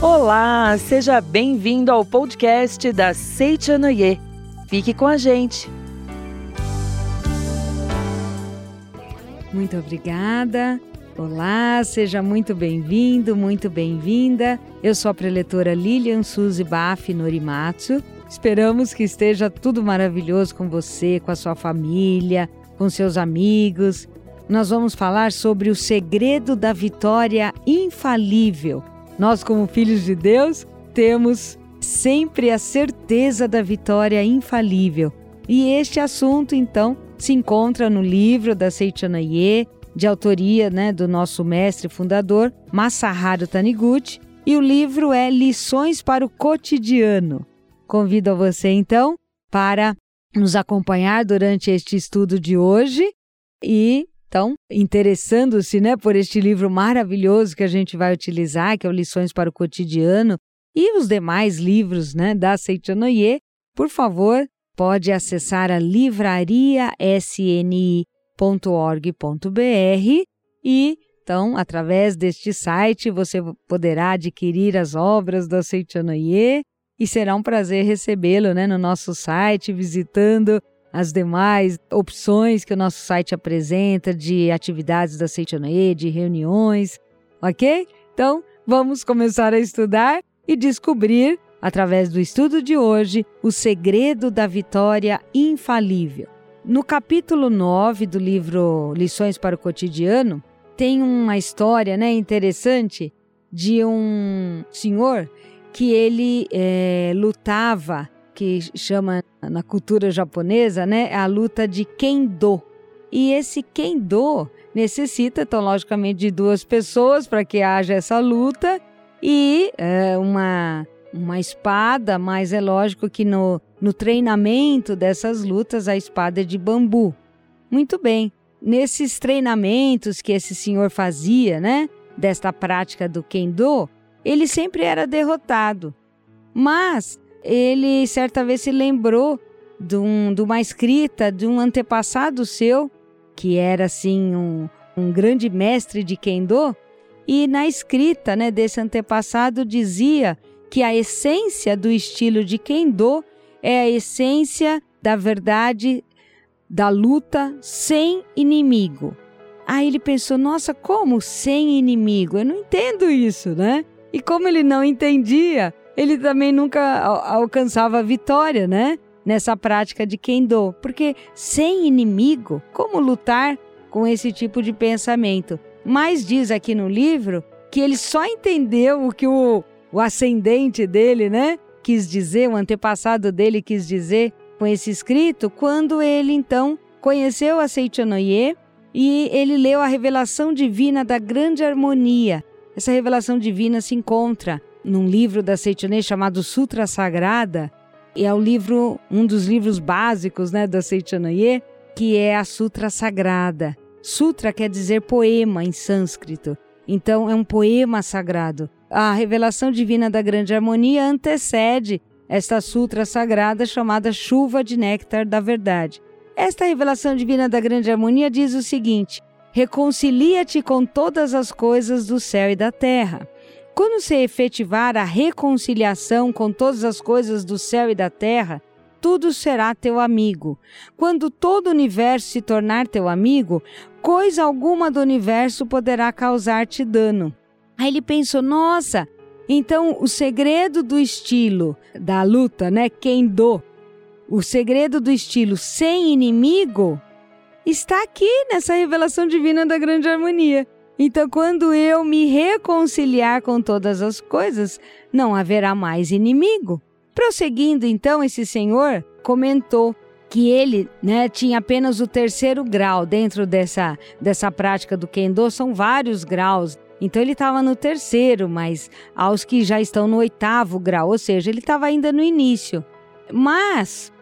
Olá, seja bem-vindo ao podcast da Seichanoye. Fique com a gente. Muito obrigada. Olá, seja muito bem-vindo, muito bem-vinda. Eu sou a preletora Lilian Suzy Baff Norimatsu. Esperamos que esteja tudo maravilhoso com você, com a sua família, com seus amigos. Nós vamos falar sobre o segredo da vitória infalível nós, como filhos de Deus, temos sempre a certeza da vitória infalível. E este assunto, então, se encontra no livro da Seichanaye, de autoria né, do nosso mestre fundador, Masaharu Taniguchi, e o livro é Lições para o Cotidiano. Convido a você, então, para nos acompanhar durante este estudo de hoje e então, interessando-se né, por este livro maravilhoso que a gente vai utilizar, que é o Lições para o Cotidiano, e os demais livros né, da Seitianoye, por favor, pode acessar a livrariasni.org.br e, então, através deste site, você poderá adquirir as obras da Seitianoye e será um prazer recebê-lo né, no nosso site, visitando as demais opções que o nosso site apresenta de atividades da Seichonoe, de reuniões, ok? Então, vamos começar a estudar e descobrir, através do estudo de hoje, o segredo da vitória infalível. No capítulo 9 do livro Lições para o Cotidiano, tem uma história né, interessante de um senhor que ele é, lutava que chama na cultura japonesa, né, a luta de kendo. E esse kendo necessita, então, logicamente, de duas pessoas para que haja essa luta e é, uma, uma espada, mas é lógico que no, no treinamento dessas lutas a espada é de bambu. Muito bem. Nesses treinamentos que esse senhor fazia, né, desta prática do kendo, ele sempre era derrotado. Mas ele certa vez se lembrou de, um, de uma escrita de um antepassado seu, que era assim um, um grande mestre de Kendo, e na escrita né, desse antepassado dizia que a essência do estilo de Kendo é a essência da verdade da luta sem inimigo. Aí ele pensou: nossa, como sem inimigo? Eu não entendo isso, né? E como ele não entendia, ele também nunca alcançava a vitória, né? Nessa prática de Kendo, porque sem inimigo, como lutar com esse tipo de pensamento? Mas diz aqui no livro que ele só entendeu o que o, o ascendente dele, né, quis dizer, o antepassado dele quis dizer com esse escrito, quando ele então conheceu a Seichanoye e ele leu a revelação divina da grande harmonia. Essa revelação divina se encontra num livro da Seitonei chamado Sutra Sagrada, e é o livro, um dos livros básicos né, da Seichanoye, que é a Sutra Sagrada. Sutra quer dizer poema em sânscrito, então é um poema sagrado. A revelação divina da grande harmonia antecede esta sutra sagrada chamada Chuva de Néctar da Verdade. Esta revelação divina da grande harmonia diz o seguinte: Reconcilia-te com todas as coisas do céu e da terra. Quando se efetivar a reconciliação com todas as coisas do céu e da terra, tudo será teu amigo. Quando todo o universo se tornar teu amigo, coisa alguma do universo poderá causar-te dano. Aí ele pensou: nossa, então o segredo do estilo da luta, né? Kendo, o segredo do estilo sem inimigo está aqui nessa revelação divina da grande harmonia. Então, quando eu me reconciliar com todas as coisas, não haverá mais inimigo. Prosseguindo, então, esse senhor comentou que ele né, tinha apenas o terceiro grau dentro dessa, dessa prática do Kendo, são vários graus. Então ele estava no terceiro, mas aos que já estão no oitavo grau, ou seja, ele estava ainda no início. Mas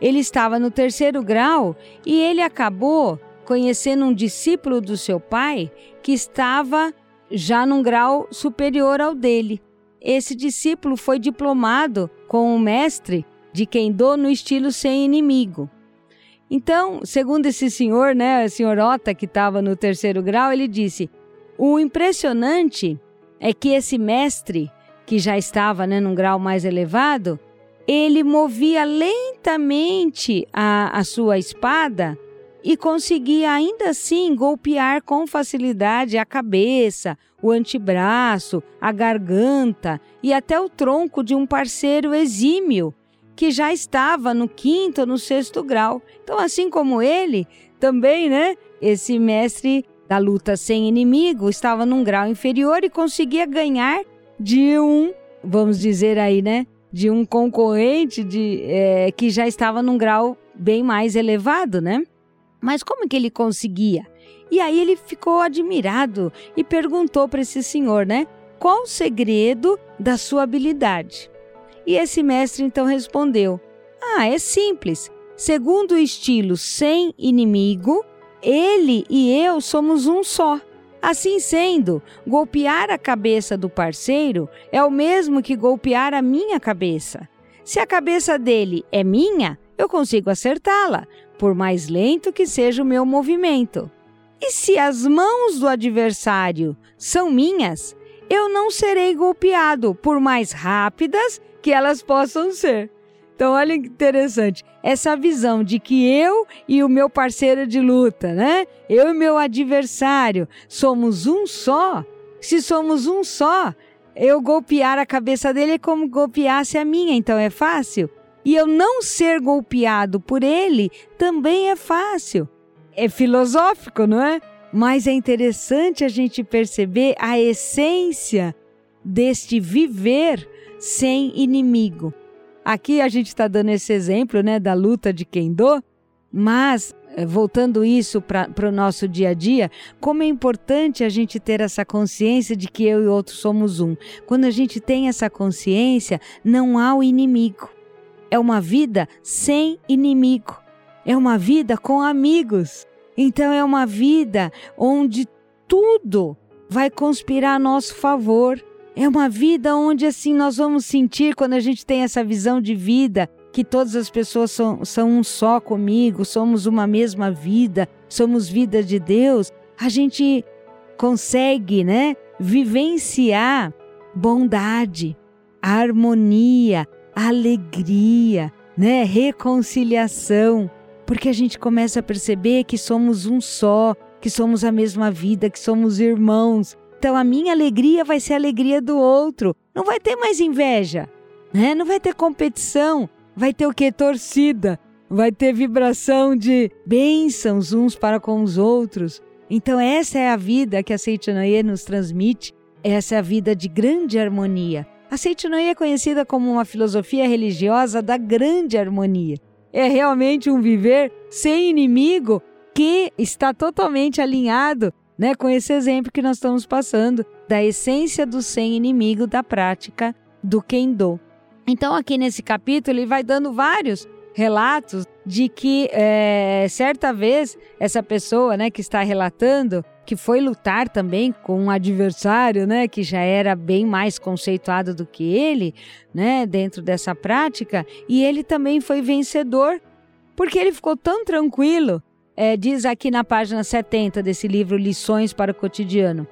ele estava no terceiro grau e ele acabou conhecendo um discípulo do seu pai que estava já num grau superior ao dele. Esse discípulo foi diplomado com o mestre de Kendo no estilo sem inimigo. Então, segundo esse senhor, né, a senhor Ota, que estava no terceiro grau, ele disse: O impressionante é que esse mestre, que já estava né, num grau mais elevado, ele movia lentamente a, a sua espada e conseguia ainda assim golpear com facilidade a cabeça, o antebraço, a garganta e até o tronco de um parceiro exímio que já estava no quinto no sexto grau. Então, assim como ele, também, né? Esse mestre da luta sem inimigo estava num grau inferior e conseguia ganhar de um, vamos dizer aí, né? De um concorrente de, é, que já estava num grau bem mais elevado, né? Mas como que ele conseguia? E aí ele ficou admirado e perguntou para esse senhor, né? Qual o segredo da sua habilidade? E esse mestre então respondeu: Ah, é simples. Segundo o estilo sem inimigo, ele e eu somos um só. Assim sendo, golpear a cabeça do parceiro é o mesmo que golpear a minha cabeça. Se a cabeça dele é minha, eu consigo acertá-la, por mais lento que seja o meu movimento. E se as mãos do adversário são minhas, eu não serei golpeado, por mais rápidas que elas possam ser. Então, olha que interessante, essa visão de que eu e o meu parceiro de luta, né? Eu e meu adversário somos um só. Se somos um só, eu golpear a cabeça dele é como golpeasse a minha, então é fácil. E eu não ser golpeado por ele também é fácil. É filosófico, não é? Mas é interessante a gente perceber a essência deste viver sem inimigo. Aqui a gente está dando esse exemplo né, da luta de Kendo, mas eh, voltando isso para o nosso dia a dia, como é importante a gente ter essa consciência de que eu e outro somos um. Quando a gente tem essa consciência, não há o inimigo é uma vida sem inimigo, é uma vida com amigos. Então é uma vida onde tudo vai conspirar a nosso favor. É uma vida onde assim nós vamos sentir quando a gente tem essa visão de vida que todas as pessoas são, são um só comigo, somos uma mesma vida, somos vida de Deus. A gente consegue, né, vivenciar bondade, harmonia, alegria, né? Reconciliação, porque a gente começa a perceber que somos um só, que somos a mesma vida, que somos irmãos. Então a minha alegria vai ser a alegria do outro. Não vai ter mais inveja, né? Não vai ter competição, vai ter o que torcida, vai ter vibração de bênçãos uns para com os outros. Então essa é a vida que a Seitanaye nos transmite, essa é a vida de grande harmonia. A Seitinoia é conhecida como uma filosofia religiosa da grande harmonia. É realmente um viver sem inimigo que está totalmente alinhado né, com esse exemplo que nós estamos passando da essência do sem inimigo da prática do Kendo. Então, aqui nesse capítulo, ele vai dando vários relatos de que é, certa vez essa pessoa né, que está relatando que foi lutar também com um adversário, né, que já era bem mais conceituado do que ele, né, dentro dessa prática, e ele também foi vencedor, porque ele ficou tão tranquilo. É, diz aqui na página 70 desse livro Lições para o Cotidiano.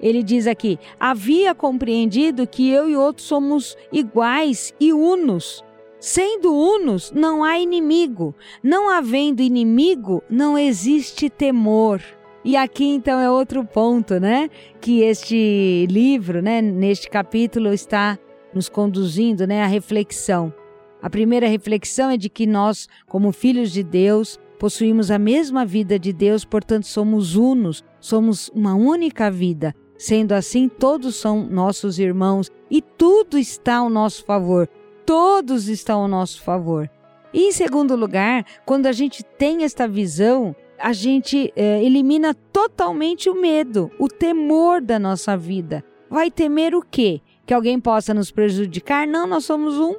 Ele diz aqui: havia compreendido que eu e outros somos iguais e unos. Sendo unos, não há inimigo. Não havendo inimigo, não existe temor. E aqui então é outro ponto, né? Que este livro, né, neste capítulo está nos conduzindo, né, à reflexão. A primeira reflexão é de que nós, como filhos de Deus, possuímos a mesma vida de Deus, portanto somos unos, somos uma única vida. Sendo assim, todos são nossos irmãos e tudo está ao nosso favor. Todos estão ao nosso favor. E em segundo lugar, quando a gente tem esta visão a gente é, elimina totalmente o medo, o temor da nossa vida. Vai temer o quê? Que alguém possa nos prejudicar? Não, nós somos um.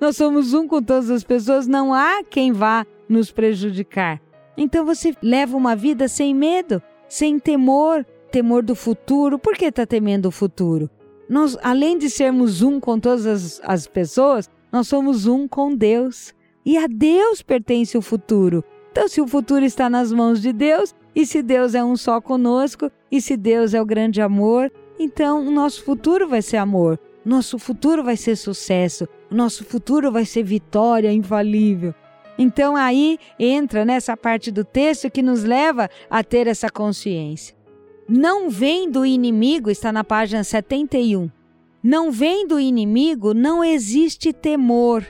Nós somos um com todas as pessoas, não há quem vá nos prejudicar. Então você leva uma vida sem medo, sem temor, temor do futuro. Por que está temendo o futuro? Nós, além de sermos um com todas as, as pessoas, nós somos um com Deus. E a Deus pertence o futuro. Então, se o futuro está nas mãos de Deus, e se Deus é um só conosco, E se Deus é o grande amor, então o nosso futuro vai ser amor, nosso futuro vai ser sucesso, nosso futuro vai ser vitória infalível. Então aí entra nessa parte do texto que nos leva a ter essa consciência. Não vem do inimigo, está na página 71. Não vem do inimigo, não existe temor.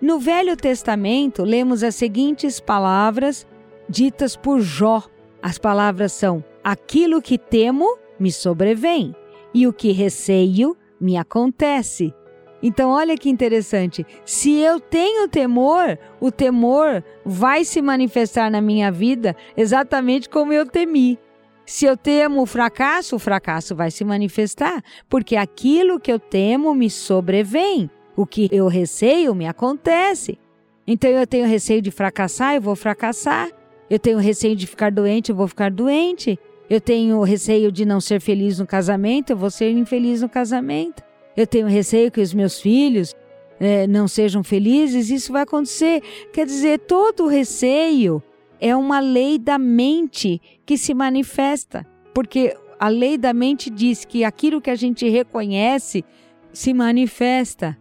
No Velho Testamento, lemos as seguintes palavras ditas por Jó. As palavras são: Aquilo que temo me sobrevém, e o que receio me acontece. Então, olha que interessante. Se eu tenho temor, o temor vai se manifestar na minha vida exatamente como eu temi. Se eu temo o fracasso, o fracasso vai se manifestar, porque aquilo que eu temo me sobrevém. O que eu receio me acontece. Então eu tenho receio de fracassar, eu vou fracassar. Eu tenho receio de ficar doente, eu vou ficar doente. Eu tenho receio de não ser feliz no casamento, eu vou ser infeliz no casamento eu tenho receio que os meus filhos é, não sejam felizes, isso vai acontecer. Quer dizer, todo receio é uma lei da mente que se manifesta, porque a lei da mente diz que aquilo que a gente reconhece se manifesta.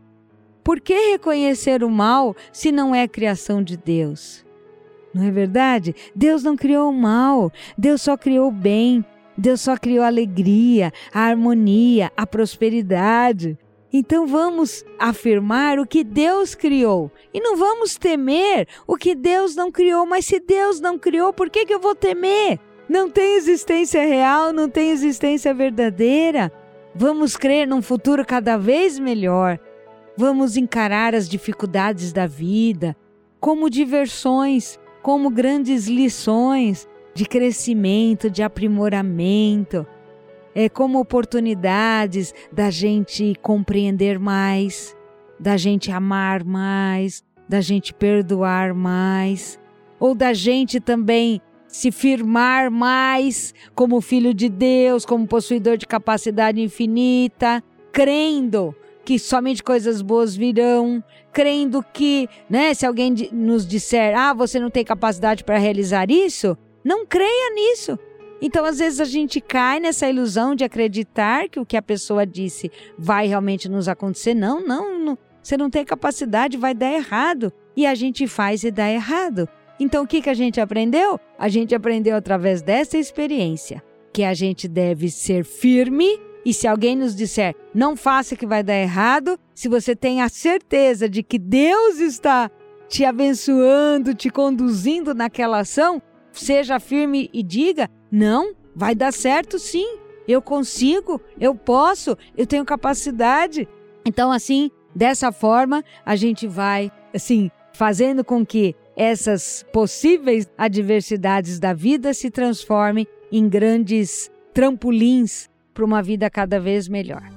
Por que reconhecer o mal se não é criação de Deus? Não é verdade? Deus não criou o mal, Deus só criou o bem. Deus só criou a alegria, a harmonia, a prosperidade. Então vamos afirmar o que Deus criou e não vamos temer o que Deus não criou. Mas se Deus não criou, por que, que eu vou temer? Não tem existência real, não tem existência verdadeira. Vamos crer num futuro cada vez melhor. Vamos encarar as dificuldades da vida como diversões, como grandes lições de crescimento, de aprimoramento, é como oportunidades da gente compreender mais, da gente amar mais, da gente perdoar mais, ou da gente também se firmar mais como filho de Deus, como possuidor de capacidade infinita, crendo que somente coisas boas virão, crendo que, né, se alguém nos disser: "Ah, você não tem capacidade para realizar isso", não creia nisso. Então, às vezes, a gente cai nessa ilusão de acreditar que o que a pessoa disse vai realmente nos acontecer. Não, não, não você não tem capacidade, vai dar errado. E a gente faz e dá errado. Então, o que, que a gente aprendeu? A gente aprendeu através dessa experiência que a gente deve ser firme e se alguém nos disser não faça que vai dar errado, se você tem a certeza de que Deus está te abençoando, te conduzindo naquela ação, seja firme e diga: não, vai dar certo sim. Eu consigo, eu posso, eu tenho capacidade. Então, assim, dessa forma, a gente vai, assim, fazendo com que essas possíveis adversidades da vida se transformem em grandes trampolins para uma vida cada vez melhor.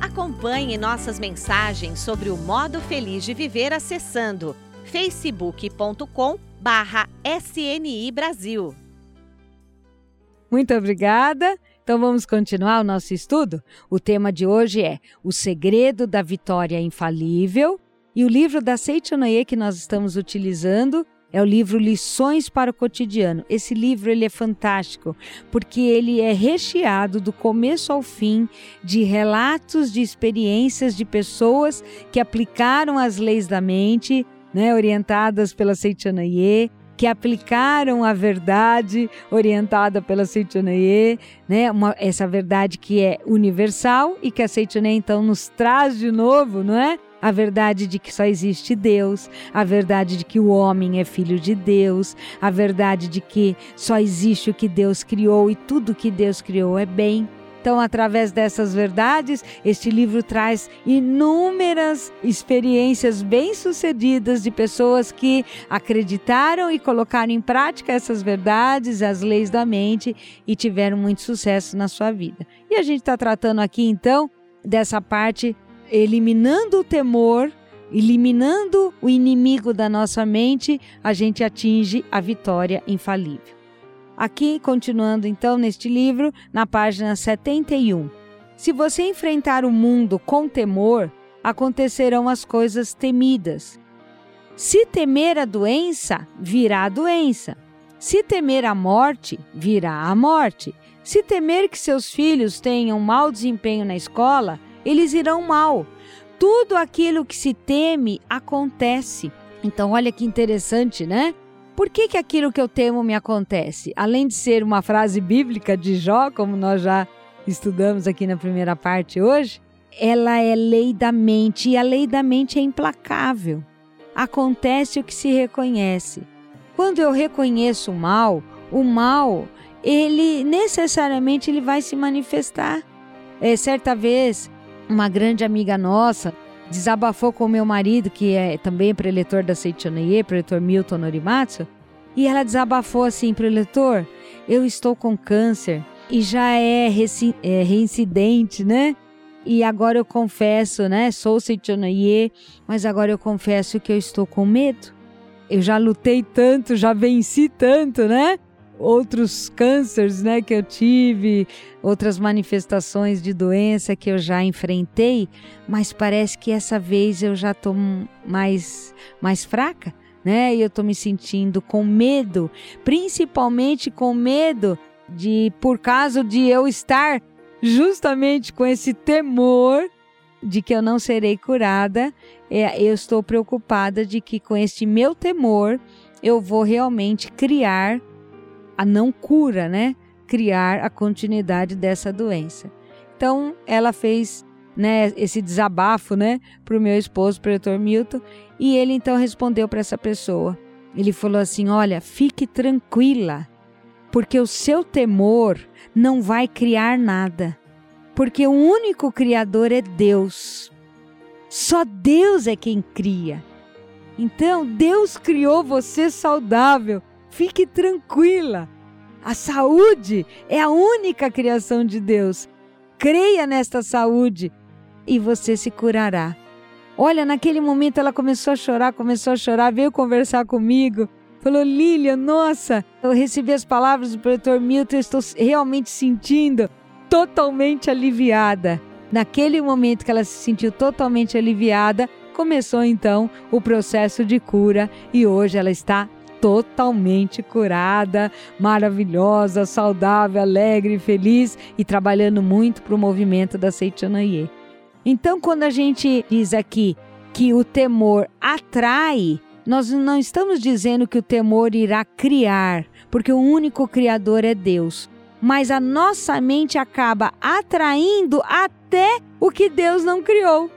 Acompanhe nossas mensagens sobre o modo feliz de viver acessando facebook.com barra SNI Brasil. Muito obrigada. Então vamos continuar o nosso estudo? O tema de hoje é O Segredo da Vitória Infalível e o livro da Seichanoye que nós estamos utilizando é o livro Lições para o Cotidiano. Esse livro ele é fantástico porque ele é recheado do começo ao fim de relatos de experiências de pessoas que aplicaram as leis da mente né, orientadas pela Seichanaye, que aplicaram a verdade orientada pela Seichanaye, né, uma, essa verdade que é universal e que a Seichanaye então nos traz de novo, não é? A verdade de que só existe Deus, a verdade de que o homem é filho de Deus, a verdade de que só existe o que Deus criou e tudo que Deus criou é bem. Então, através dessas verdades, este livro traz inúmeras experiências bem-sucedidas de pessoas que acreditaram e colocaram em prática essas verdades, as leis da mente e tiveram muito sucesso na sua vida. E a gente está tratando aqui, então, dessa parte eliminando o temor eliminando o inimigo da nossa mente, a gente atinge a vitória infalível. Aqui, continuando então neste livro, na página 71. Se você enfrentar o mundo com temor, acontecerão as coisas temidas. Se temer a doença, virá a doença. Se temer a morte, virá a morte. Se temer que seus filhos tenham mau desempenho na escola, eles irão mal. Tudo aquilo que se teme acontece. Então, olha que interessante, né? Por que, que aquilo que eu temo me acontece? Além de ser uma frase bíblica de Jó, como nós já estudamos aqui na primeira parte hoje, ela é lei da mente e a lei da mente é implacável. Acontece o que se reconhece. Quando eu reconheço o mal, o mal, ele necessariamente ele vai se manifestar. É, certa vez, uma grande amiga nossa desabafou com meu marido, que é também preletor da Seichonaye, preletor Milton Norimatsu, e ela desabafou assim, preletor, eu estou com câncer e já é, é reincidente, né? E agora eu confesso, né? Sou Seichonaye, mas agora eu confesso que eu estou com medo. Eu já lutei tanto, já venci tanto, né? Outros cânceres, né, que eu tive, outras manifestações de doença que eu já enfrentei, mas parece que essa vez eu já tô mais mais fraca, né? E eu tô me sentindo com medo, principalmente com medo de por causa de eu estar justamente com esse temor de que eu não serei curada, é, eu estou preocupada de que com este meu temor eu vou realmente criar a não cura, né? Criar a continuidade dessa doença. Então, ela fez né, esse desabafo né, para o meu esposo, o pretor Milton, e ele então respondeu para essa pessoa. Ele falou assim: Olha, fique tranquila, porque o seu temor não vai criar nada, porque o único Criador é Deus. Só Deus é quem cria. Então, Deus criou você saudável. Fique tranquila. A saúde é a única criação de Deus. Creia nesta saúde e você se curará. Olha, naquele momento ela começou a chorar, começou a chorar, veio conversar comigo. Falou, Lilian, nossa, eu recebi as palavras do pretor Milton, estou realmente sentindo totalmente aliviada. Naquele momento que ela se sentiu totalmente aliviada, começou então o processo de cura e hoje ela está totalmente curada, maravilhosa, saudável, alegre, feliz e trabalhando muito para o movimento da Seichanaye. Então, quando a gente diz aqui que o temor atrai, nós não estamos dizendo que o temor irá criar, porque o único criador é Deus. Mas a nossa mente acaba atraindo até o que Deus não criou.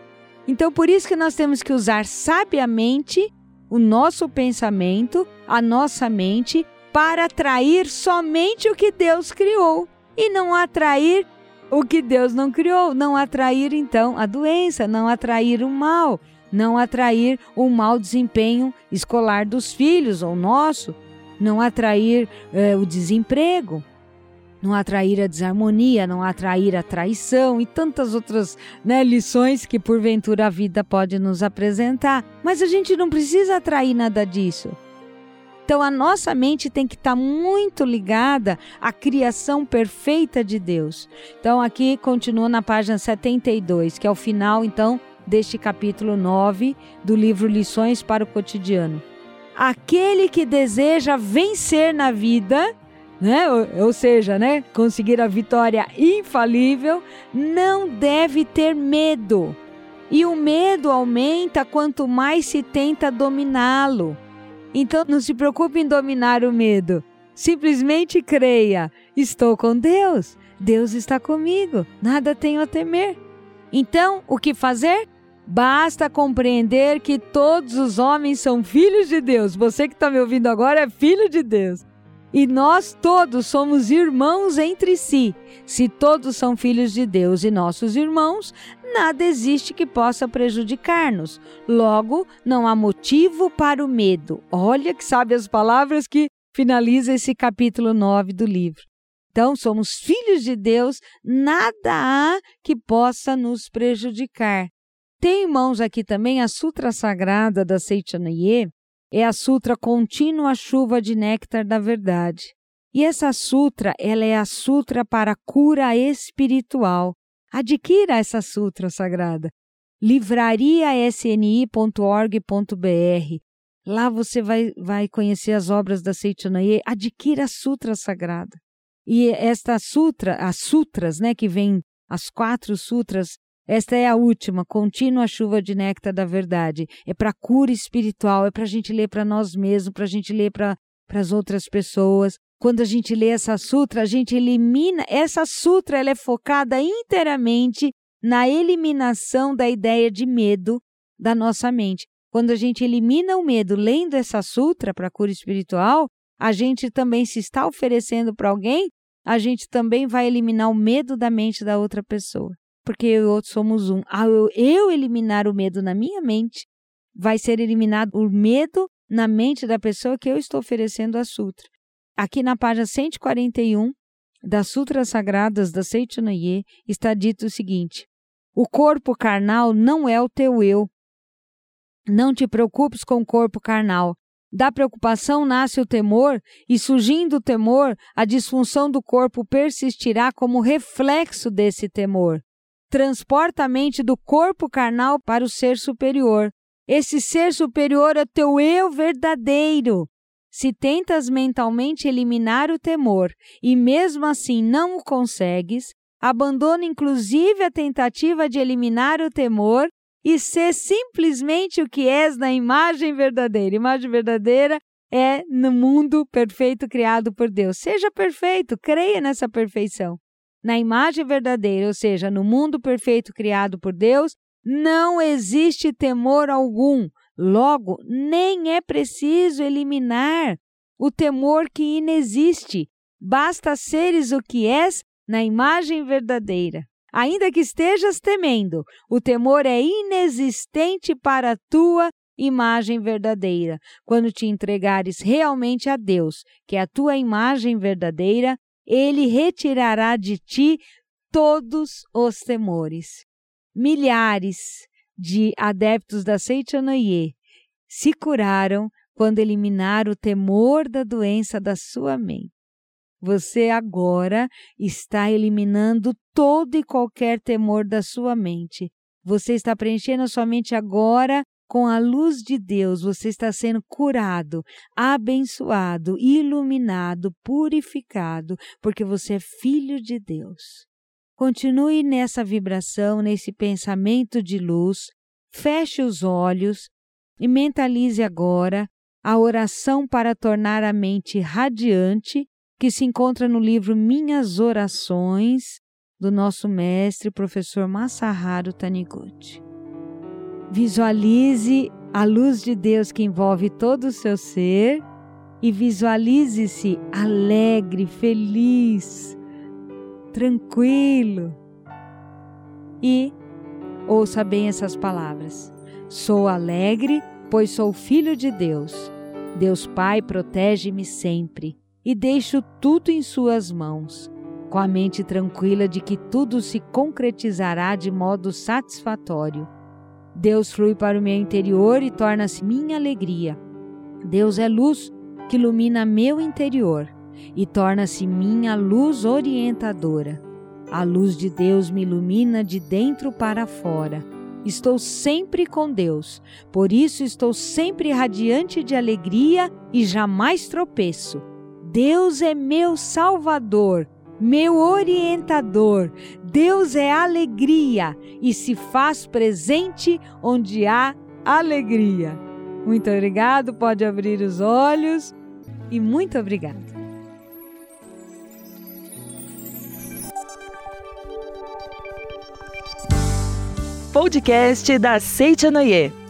Então, por isso que nós temos que usar sabiamente o nosso pensamento, a nossa mente, para atrair somente o que Deus criou e não atrair o que Deus não criou, não atrair então a doença, não atrair o mal, não atrair o mau desempenho escolar dos filhos ou nosso, não atrair eh, o desemprego não atrair a desarmonia, não atrair a traição e tantas outras né, lições que porventura a vida pode nos apresentar. Mas a gente não precisa atrair nada disso. Então a nossa mente tem que estar tá muito ligada à criação perfeita de Deus. Então aqui continua na página 72, que é o final então deste capítulo 9 do livro Lições para o Cotidiano. Aquele que deseja vencer na vida né? Ou, ou seja, né? conseguir a vitória infalível, não deve ter medo. E o medo aumenta quanto mais se tenta dominá-lo. Então não se preocupe em dominar o medo. Simplesmente creia: estou com Deus, Deus está comigo, nada tenho a temer. Então, o que fazer? Basta compreender que todos os homens são filhos de Deus. Você que está me ouvindo agora é filho de Deus. E nós todos somos irmãos entre si. Se todos são filhos de Deus e nossos irmãos, nada existe que possa prejudicar-nos. Logo, não há motivo para o medo. Olha que sabe as palavras que finaliza esse capítulo 9 do livro. Então, somos filhos de Deus, nada há que possa nos prejudicar. Tem irmãos aqui também a Sutra Sagrada da Seichanaye, é a sutra contínua chuva de néctar da verdade. E essa sutra, ela é a sutra para cura espiritual. Adquira essa sutra sagrada. livrariasni.org.br Lá você vai, vai conhecer as obras da Seitanaye. Adquira a Sutra Sagrada. E esta sutra, as sutras, né, que vem as quatro sutras, esta é a última, contínua chuva de néctar da verdade. É para cura espiritual, é para a gente ler para nós mesmos, para a gente ler para as outras pessoas. Quando a gente lê essa sutra, a gente elimina. Essa sutra ela é focada inteiramente na eliminação da ideia de medo da nossa mente. Quando a gente elimina o medo lendo essa sutra para cura espiritual, a gente também se está oferecendo para alguém, a gente também vai eliminar o medo da mente da outra pessoa. Porque eu e outro somos um. Ao eu, eliminar o medo na minha mente, vai ser eliminado o medo na mente da pessoa que eu estou oferecendo a sutra. Aqui na página 141 das Sutras Sagradas da Seichanaye está dito o seguinte: O corpo carnal não é o teu eu, não te preocupes com o corpo carnal. Da preocupação nasce o temor, e surgindo o temor, a disfunção do corpo persistirá como reflexo desse temor. Transporta a mente do corpo carnal para o ser superior. Esse ser superior é teu eu verdadeiro. Se tentas mentalmente eliminar o temor e mesmo assim não o consegues, abandona inclusive a tentativa de eliminar o temor e ser simplesmente o que és na imagem verdadeira. Imagem verdadeira é no mundo perfeito criado por Deus. Seja perfeito, creia nessa perfeição. Na imagem verdadeira, ou seja, no mundo perfeito criado por Deus, não existe temor algum. Logo, nem é preciso eliminar o temor que inexiste. Basta seres o que és na imagem verdadeira. Ainda que estejas temendo, o temor é inexistente para a tua imagem verdadeira. Quando te entregares realmente a Deus, que é a tua imagem verdadeira, ele retirará de ti todos os temores. Milhares de adeptos da Seichanoye se curaram quando eliminaram o temor da doença da sua mente. Você agora está eliminando todo e qualquer temor da sua mente. Você está preenchendo a sua mente agora com a luz de Deus. Você está sendo curado, abençoado, iluminado, purificado, porque você é filho de Deus. Continue nessa vibração, nesse pensamento de luz. Feche os olhos e mentalize agora a oração para tornar a mente radiante que se encontra no livro Minhas Orações, do nosso mestre, professor Masaharu Taniguchi. Visualize a luz de Deus que envolve todo o seu ser e visualize-se alegre, feliz, tranquilo. E ouça bem essas palavras: Sou alegre, pois sou filho de Deus. Deus Pai protege-me sempre e deixo tudo em Suas mãos, com a mente tranquila de que tudo se concretizará de modo satisfatório. Deus flui para o meu interior e torna-se minha alegria. Deus é luz que ilumina meu interior e torna-se minha luz orientadora. A luz de Deus me ilumina de dentro para fora. Estou sempre com Deus, por isso estou sempre radiante de alegria e jamais tropeço. Deus é meu Salvador, meu orientador. Deus é alegria e se faz presente onde há alegria. Muito obrigado, pode abrir os olhos e muito obrigado. Podcast da Seite Noyer.